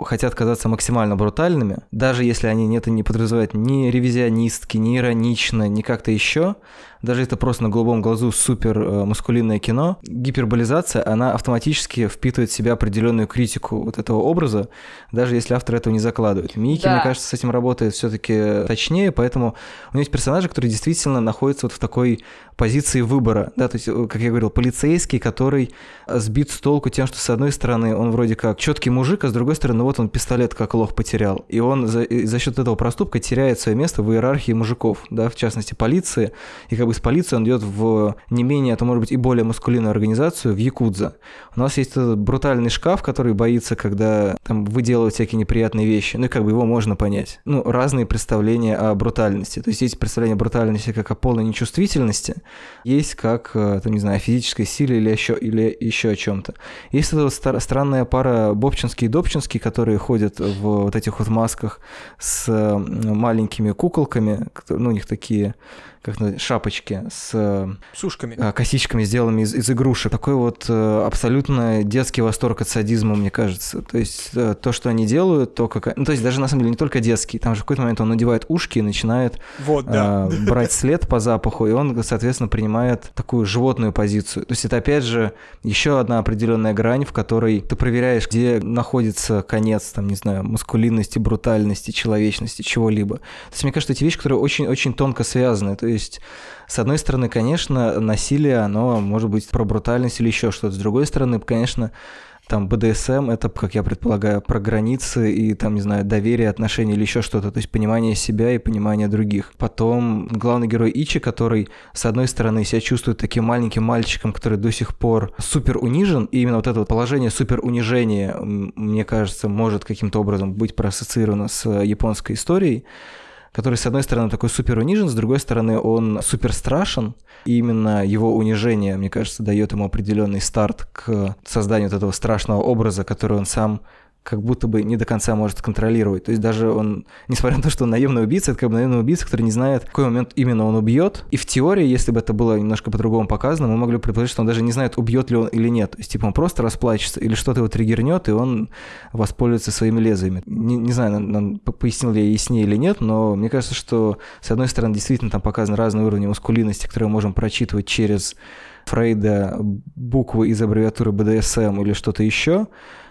хотят казаться максимально брутальными, даже если они нет не подразумевают ни ревизионистки, ни иронично, ни как-то еще, даже это просто на голубом глазу супер э, маскулинное кино, гиперболизация, она автоматически впитывает в себя определенную критику вот этого образа, даже если автор этого не закладывает. Мики, да. мне кажется, с этим работает все-таки точнее, поэтому у него есть персонажи, которые действительно находятся вот в такой позиции выбора, да, то есть, э, как я говорил, полицейский, который сбит с толку тем, что с одной стороны он вроде как четкий мужик, а с другой стороны вот он пистолет как лох потерял, и он за, за счет этого проступка теряет свое место в иерархии мужиков, да, в частности полиции, и как бы с полиции он идет в не менее, а то может быть и более маскулинную организацию, в Якудза. У нас есть этот брутальный шкаф, который боится, когда там выделывают всякие неприятные вещи, ну и как бы его можно понять. Ну, разные представления о брутальности, то есть есть представление о брутальности как о полной нечувствительности, есть как, э, там, не знаю, о физической силе или еще, или еще о чем-то. Есть эта вот стар- странная пара Бобчинский и Добчинский, которые ходят в вот этих вот масках с маленькими куколками, ну, у них такие как на шапочки с э, сушками, э, косичками, сделанными из, из игрушек. Такой вот э, абсолютно детский восторг от садизма, мне кажется. То есть то, что они делают, то как... Ну, то есть даже на самом деле не только детский. Там же в какой-то момент он надевает ушки и начинает вот, да. э, брать след по запаху, и он, соответственно, принимает такую животную позицию. То есть это, опять же, еще одна определенная грань, в которой ты проверяешь, где находится конец, там, не знаю, маскулинности, брутальности, человечности, чего-либо. То есть мне кажется, эти вещи, которые очень-очень тонко связаны. То есть, с одной стороны, конечно, насилие, оно может быть про брутальность или еще что-то. С другой стороны, конечно, там БДСМ это, как я предполагаю, про границы и там, не знаю, доверие, отношения или еще что-то, то есть понимание себя и понимание других. Потом главный герой Ичи, который, с одной стороны, себя чувствует таким маленьким мальчиком, который до сих пор супер унижен, и именно вот это вот положение супер унижения, мне кажется, может каким-то образом быть проассоциировано с японской историей, который, с одной стороны, такой супер унижен, с другой стороны, он супер страшен. И именно его унижение, мне кажется, дает ему определенный старт к созданию вот этого страшного образа, который он сам как будто бы не до конца может контролировать. То есть даже он, несмотря на то, что он наемный убийца, это как бы наемный убийца, который не знает, в какой момент именно он убьет. И в теории, если бы это было немножко по-другому показано, мы могли предположить, что он даже не знает, убьет ли он или нет. То есть, типа, он просто расплачется или что-то его триггернет, и он воспользуется своими лезвиями. Не, не знаю, пояснил ли я яснее или нет, но мне кажется, что, с одной стороны, действительно там показаны разные уровни мускулинности, которые мы можем прочитывать через Фрейда буквы из аббревиатуры БДСМ или что-то еще,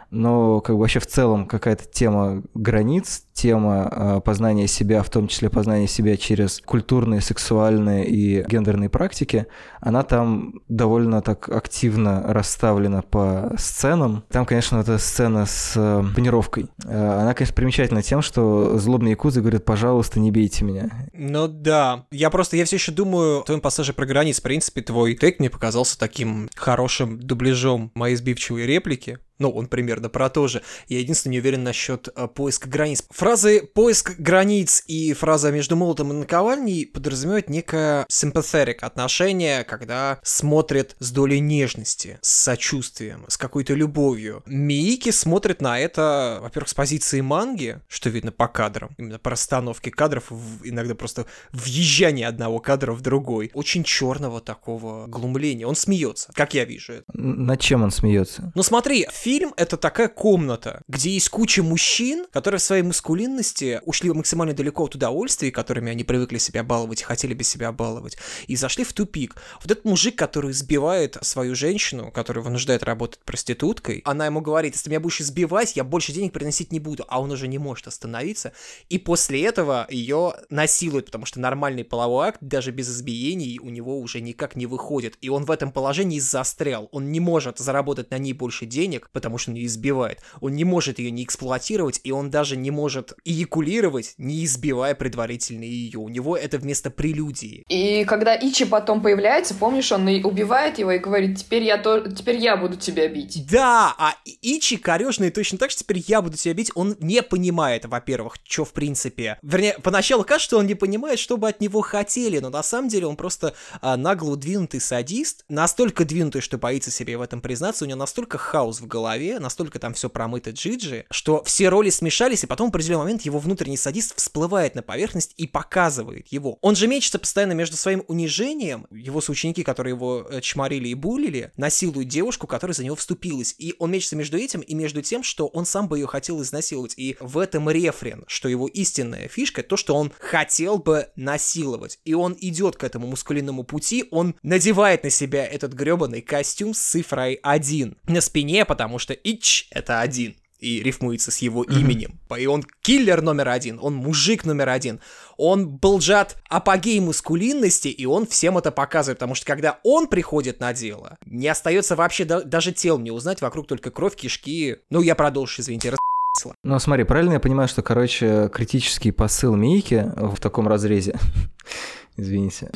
но как бы вообще в целом какая-то тема границ, тема э, познания себя, в том числе познания себя через культурные, сексуальные и гендерные практики, она там довольно так активно расставлена по сценам. Там, конечно, эта сцена с э, панировкой. Э, она, конечно, примечательна тем, что злобные якузы говорят, пожалуйста, не бейте меня. Ну да. Я просто, я все еще думаю, в твоем пассаже про границ, в принципе, твой тейк мне показался таким хорошим дубляжом моей сбивчивой реплики. Ну, он примерно про то же. Я единственное не уверен насчет поиска границ. Фразы «поиск границ» и фраза «между молотом и наковальней» подразумевают некое sympathetic отношение, когда смотрит с долей нежности, с сочувствием, с какой-то любовью. Миики смотрит на это, во-первых, с позиции манги, что видно по кадрам, именно по расстановке кадров, иногда просто въезжание одного кадра в другой. Очень черного такого глумления. Он смеется, как я вижу это. Над чем он смеется? Ну смотри, фильм — это такая комната, где есть куча мужчин, которые в своей мускулинности мускулинности, ушли максимально далеко от удовольствий, которыми они привыкли себя баловать и хотели бы себя баловать, и зашли в тупик. Вот этот мужик, который сбивает свою женщину, которую вынуждает работать проституткой, она ему говорит, если ты меня будешь избивать, я больше денег приносить не буду, а он уже не может остановиться, и после этого ее насилуют, потому что нормальный половой акт, даже без избиений, у него уже никак не выходит, и он в этом положении застрял, он не может заработать на ней больше денег, потому что он ее избивает, он не может ее не эксплуатировать, и он даже не может эякулировать, не избивая предварительно ее, у него это вместо прелюдии. И когда Ичи потом появляется, помнишь, он убивает его и говорит, теперь я, то... теперь я буду тебя бить. Да, а Ичи корежный точно так, что теперь я буду тебя бить, он не понимает, во-первых, что в принципе. Вернее, поначалу кажется, что он не понимает, что бы от него хотели, но на самом деле он просто а, нагло двинутый садист, настолько двинутый, что боится себе в этом признаться, у него настолько хаос в голове, настолько там все промыто Джиджи, что все роли смешались, и потом в определенный момент его внутренний садист всплывает на поверхность и показывает его. Он же мечется постоянно между своим унижением, его соученики, которые его э, чморили и булили, насилуют девушку, которая за него вступилась, и он мечется между этим и между тем, что он сам бы ее хотел изнасиловать, и в этом рефрен, что его истинная фишка, то, что он хотел бы насиловать, и он идет к этому мускулинному пути, он надевает на себя этот гребаный костюм с цифрой 1 на спине, потому что ич — это один и рифмуется с его mm-hmm. именем. И он киллер номер один, он мужик номер один. Он болжат апогей мускулинности, и он всем это показывает, потому что когда он приходит на дело, не остается вообще да- даже тел не узнать, вокруг только кровь, кишки. Ну, я продолжу, извините, раз ну, смотри, правильно я понимаю, что, короче, критический посыл Мейки в таком разрезе извините,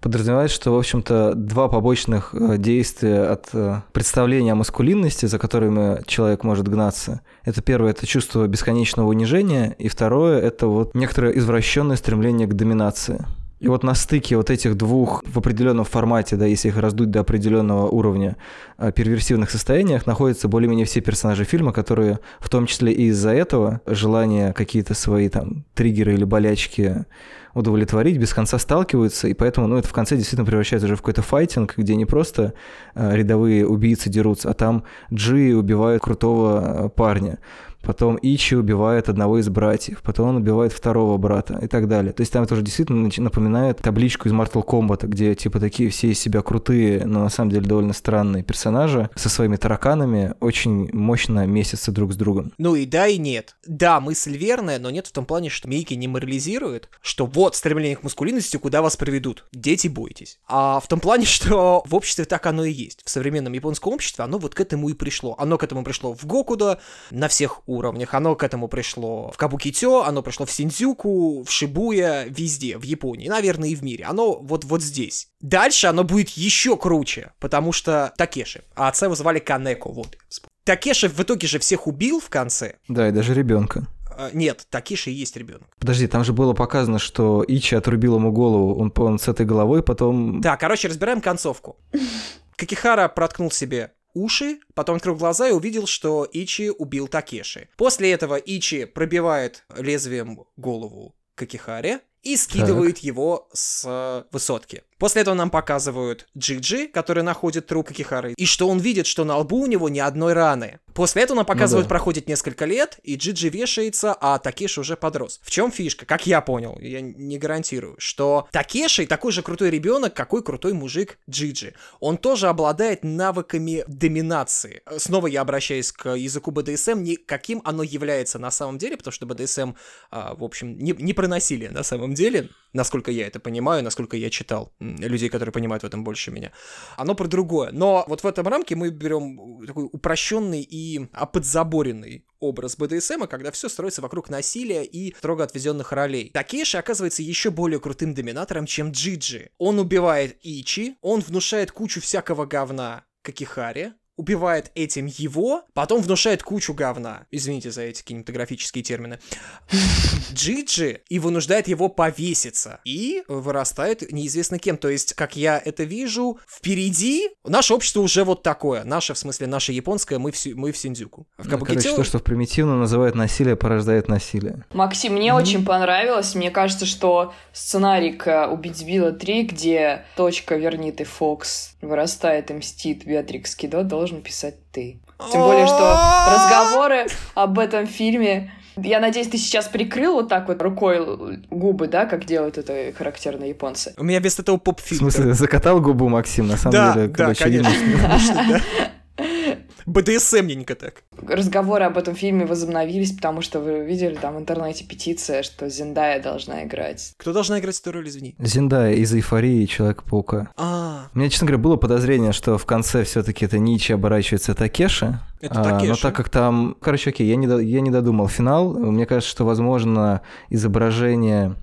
подразумевает, что, в общем-то, два побочных э, действия от э, представления о маскулинности, за которыми человек может гнаться, это первое, это чувство бесконечного унижения, и второе, это вот некоторое извращенное стремление к доминации. И вот на стыке вот этих двух в определенном формате, да, если их раздуть до определенного уровня э, перверсивных состояниях, находятся более-менее все персонажи фильма, которые в том числе и из-за этого желания какие-то свои там триггеры или болячки удовлетворить, без конца сталкиваются, и поэтому, ну, это в конце действительно превращается уже в какой-то файтинг, где не просто э, рядовые убийцы дерутся, а там Джи убивают крутого э, парня. Потом Ичи убивает одного из братьев, потом он убивает второго брата и так далее. То есть там это уже действительно напоминает табличку из Mortal Kombat, где типа такие все из себя крутые, но на самом деле довольно странные персонажи со своими тараканами очень мощно месятся друг с другом. Ну и да, и нет. Да, мысль верная, но нет в том плане, что Мейки не морализирует, что вот стремление к мускулинности, куда вас приведут. Дети, бойтесь. А в том плане, что в обществе так оно и есть. В современном японском обществе оно вот к этому и пришло. Оно к этому пришло в Гокуда, на всех уровнях. Оно к этому пришло в Кабукитё, оно пришло в Синдзюку, в Шибуя, везде, в Японии, наверное, и в мире. Оно вот, вот здесь. Дальше оно будет еще круче, потому что Такеши, а отца его звали Канеко, вот. Такеши в итоге же всех убил в конце. Да, и даже ребенка. А, нет, Такиши и есть ребенок. Подожди, там же было показано, что Ичи отрубил ему голову, он, он с этой головой потом... Да, короче, разбираем концовку. Какихара проткнул себе уши, потом открыл глаза и увидел, что Ичи убил Такеши. После этого Ичи пробивает лезвием голову Какихаре и скидывает так. его с высотки. После этого нам показывают Джиджи, который находит труп Кихары, и что он видит, что на лбу у него ни одной раны. После этого нам показывают, ну да. проходит несколько лет, и Джиджи вешается, а Такеши уже подрос. В чем фишка? Как я понял, я не гарантирую, что Такеши такой же крутой ребенок, какой крутой мужик Джиджи. Он тоже обладает навыками доминации. Снова я обращаюсь к языку БДСМ, не каким оно является на самом деле, потому что БДСМ, а, в общем, не, не про насилие на самом деле, насколько я это понимаю, насколько я читал людей, которые понимают в этом больше меня. Оно про другое. Но вот в этом рамке мы берем такой упрощенный и подзаборенный образ БДСМа, когда все строится вокруг насилия и строго отведенных ролей. Такеши оказывается еще более крутым доминатором, чем Джиджи. Он убивает Ичи, он внушает кучу всякого говна Какихаре, убивает этим его, потом внушает кучу говна. Извините за эти кинематографические термины. Джиджи и вынуждает его повеситься. И вырастает неизвестно кем. То есть, как я это вижу, впереди наше общество уже вот такое. Наше, в смысле, наше японское, мы в, мы в Синдзюку. В ну, короче, то, что в примитивно называют насилие, порождает насилие. Максим, мне mm-hmm. очень понравилось. Мне кажется, что сценарий к «Убить Билла 3», где точка «Верни ты, Фокс» вырастает и мстит Беатрикс Кидо, должен писать ты. Тем более, что разговоры об этом фильме Я надеюсь, ты сейчас прикрыл вот так вот рукой губы, да, как делают это характерные японцы. У меня вместо этого В поп-фильтр. смысле, закатал губу Максим, на самом Да, деле, да, короче, конечно. видно, потому что, да. БДСМненько так. Разговоры об этом фильме возобновились, потому что вы видели там в интернете петиция, что Зендая должна играть. Кто должна играть эту роль, извини? Зиндая из «Эйфории» и Человека-паука. А, У меня, честно говоря, было подозрение, что в конце все таки это Ничи оборачивается Такеши. Это А, Но Такеши. так как там... Короче, окей, я не, до- я не додумал финал. Мне кажется, что, возможно, изображение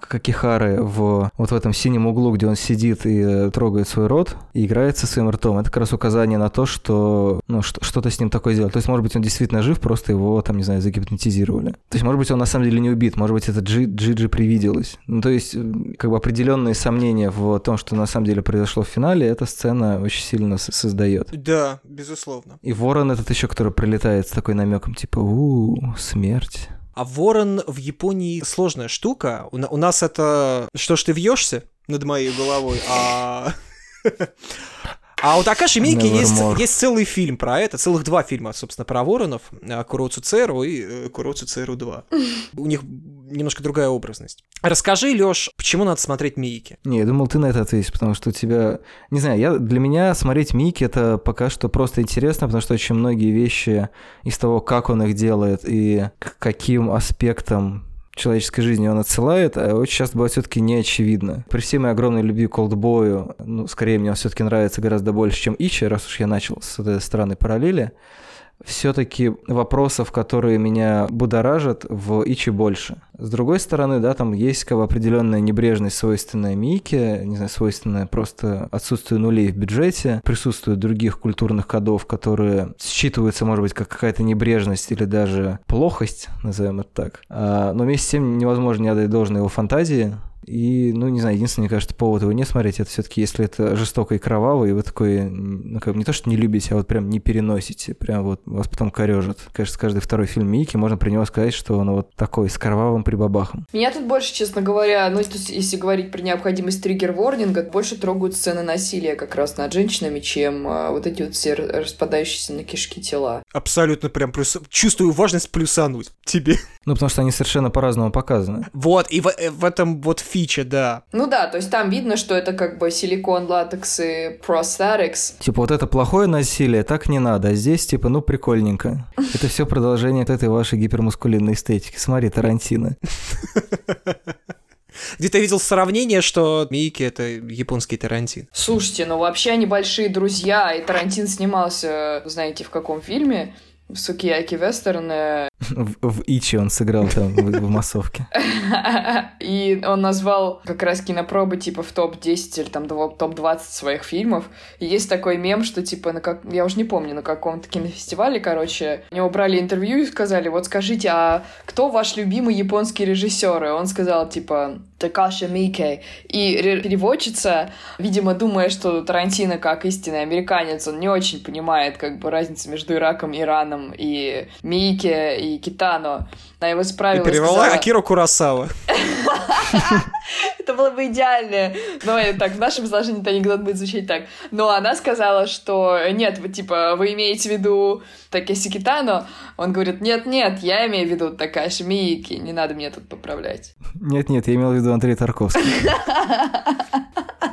Какихары в вот в этом синем углу, где он сидит и э, трогает свой рот, и играет со своим ртом, это как раз указание на то, что ну, что- что-то с ним такое сделать. То есть, может быть, он действительно жив, просто его, там, не знаю, загипнотизировали. То есть, может быть, он на самом деле не убит, может быть, это Джи- Джиджи привиделось. Ну, то есть, как бы определенные сомнения в том, что на самом деле произошло в финале, эта сцена очень сильно создает. да, безусловно. И ворон этот еще, который прилетает с такой намеком, типа, у смерть. А ворон в Японии сложная штука. У, у нас это... Что ж ты вьешься над моей головой? А... А у Такаши Мики есть, есть целый фильм про это, целых два фильма, собственно, про воронов, э, Куроцу Церу и э, Куроцу Церу 2. У них немножко другая образность. Расскажи, Лёш, почему надо смотреть Мийки? Не, я думал, ты на это ответишь, потому что у тебя... Не знаю, я... для меня смотреть Мики это пока что просто интересно, потому что очень многие вещи из того, как он их делает и к каким аспектам человеческой жизни он отсылает, а очень часто бывает все-таки не очевидно. При всей моей огромной любви к Колдбою, ну, скорее мне он все-таки нравится гораздо больше, чем Ичи, раз уж я начал с этой странной параллели, все-таки вопросов, которые меня будоражат, в Ичи больше. С другой стороны, да, там есть как бы определенная небрежность, свойственная Мике, не знаю, свойственная просто отсутствию нулей в бюджете, присутствуют других культурных кодов, которые считываются, может быть, как какая-то небрежность или даже плохость, назовем это так. А, но вместе с тем невозможно не отдать должное его фантазии, и, ну, не знаю, единственный, мне кажется, повод его не смотреть, это все-таки, если это жестоко и кроваво, и вы такой, ну, как бы не то, что не любите, а вот прям не переносите, прям вот вас потом корежит. Кажется, каждый второй фильм Мики, можно про него сказать, что он вот такой, с кровавым прибабахом. Меня тут больше, честно говоря, ну, то есть, если говорить про необходимость триггер-ворнинга, больше трогают сцены насилия как раз над женщинами, чем а, вот эти вот все распадающиеся на кишки тела. Абсолютно прям плюс... Чувствую важность плюсануть тебе. Ну, потому что они совершенно по-разному показаны. Вот, и в, э, в этом вот фича, да. Ну да, то есть там видно, что это как бы силикон, латекс и prosthetics. Типа, вот это плохое насилие, так не надо, а здесь, типа, ну, прикольненько. Это все продолжение вот этой вашей гипермускулинной эстетики. Смотри, Тарантино. Где-то видел сравнение, что Мийки — это японский Тарантин. Слушайте, ну вообще они большие друзья, и Тарантин снимался, знаете, в каком фильме? В Сукияки Вестерн. В, в Ичи он сыграл там, в, в массовке. И он назвал как раз кинопробы типа в топ-10 или там дво- топ-20 своих фильмов. И есть такой мем, что типа, на как... я уже не помню, на каком-то кинофестивале, короче, у него брали интервью и сказали, вот скажите, а кто ваш любимый японский режиссер? И он сказал, типа, Такаши Микей. И ре- переводчица, видимо, думая, что Тарантино, как истинный американец, он не очень понимает как бы разницу между Ираком, Ираном и Мике и Китано. Она его И исправила. перевела сказала, Акиру Курасава. Это было бы идеально. Но э, так, в нашем изложении это анекдот будет звучать так. Но она сказала, что нет, вы типа, вы имеете в виду Такеси Китано? Он говорит, нет-нет, я имею в виду Такаши Миики, не надо мне тут поправлять. Нет-нет, я имел в виду Андрей Тарковский.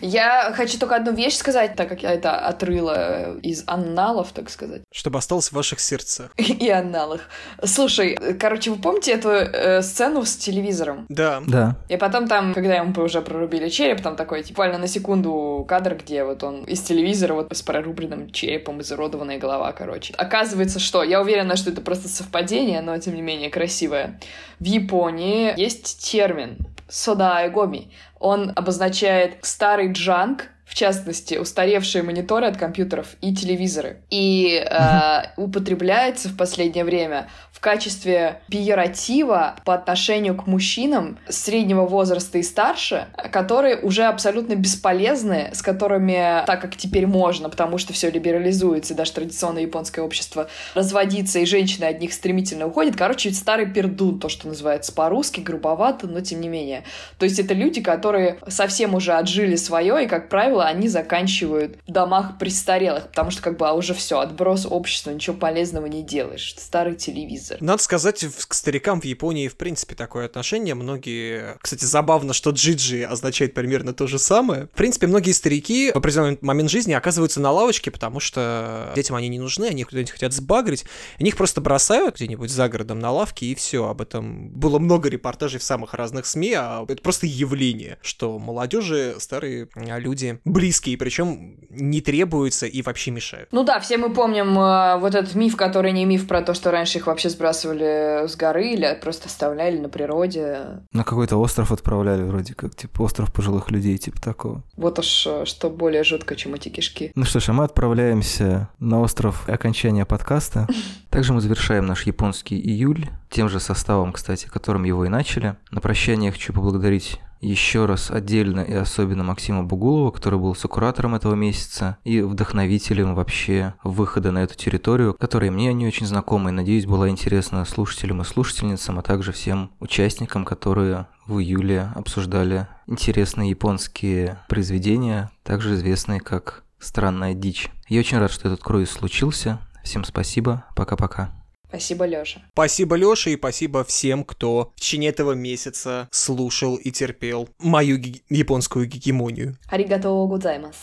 Я хочу только одну вещь сказать, так как я это отрыла из анналов, так сказать. Чтобы осталось в ваших сердцах. И анналах. Слушай, короче, вы помните эту э, сцену с телевизором? Да. Да. И потом там, когда ему уже прорубили череп, там такой, типа, буквально на секунду кадр, где вот он из телевизора вот с прорубленным черепом, изуродованная голова, короче. Оказывается, что, я уверена, что это просто совпадение, но тем не менее красивое. В Японии есть термин содаэгоми. Он обозначает старый джанк, в частности, устаревшие мониторы от компьютеров и телевизоры. И э, употребляется в последнее время в качестве пиератива по отношению к мужчинам среднего возраста и старше, которые уже абсолютно бесполезны, с которыми, так как теперь можно, потому что все либерализуется, даже традиционное японское общество разводится, и женщины от них стремительно уходят. Короче, старый пердун, то, что называется по-русски, грубовато, но тем не менее. То есть это люди, которые совсем уже отжили свое, и, как правило, правило, они заканчивают в домах престарелых, потому что как бы, а уже все, отброс общества, ничего полезного не делаешь. Старый телевизор. Надо сказать, к старикам в Японии в принципе такое отношение. Многие... Кстати, забавно, что джиджи означает примерно то же самое. В принципе, многие старики в определенный момент жизни оказываются на лавочке, потому что детям они не нужны, они куда-нибудь хотят сбагрить. Они их просто бросают где-нибудь за городом на лавке, и все. Об этом было много репортажей в самых разных СМИ, а это просто явление, что молодежи старые люди близкие, причем не требуются и вообще мешают. Ну да, все мы помним э, вот этот миф, который не миф про то, что раньше их вообще сбрасывали с горы или просто оставляли на природе. На какой-то остров отправляли вроде как, типа остров пожилых людей, типа такого. Вот уж э, что более жутко, чем эти кишки. Ну что ж, а мы отправляемся на остров окончания подкаста. Также мы завершаем наш японский июль тем же составом, кстати, которым его и начали. На прощание хочу поблагодарить еще раз отдельно и особенно Максима Бугулова, который был сокуратором этого месяца и вдохновителем вообще выхода на эту территорию, которая мне не очень знакома и, надеюсь, была интересна слушателям и слушательницам, а также всем участникам, которые в июле обсуждали интересные японские произведения, также известные как «Странная дичь». Я очень рад, что этот круиз случился. Всем спасибо. Пока-пока. Спасибо, Лёша. Спасибо, Лёша, и спасибо всем, кто в течение этого месяца слушал и терпел мою ги- японскую гегемонию. Аригато гудзаймас.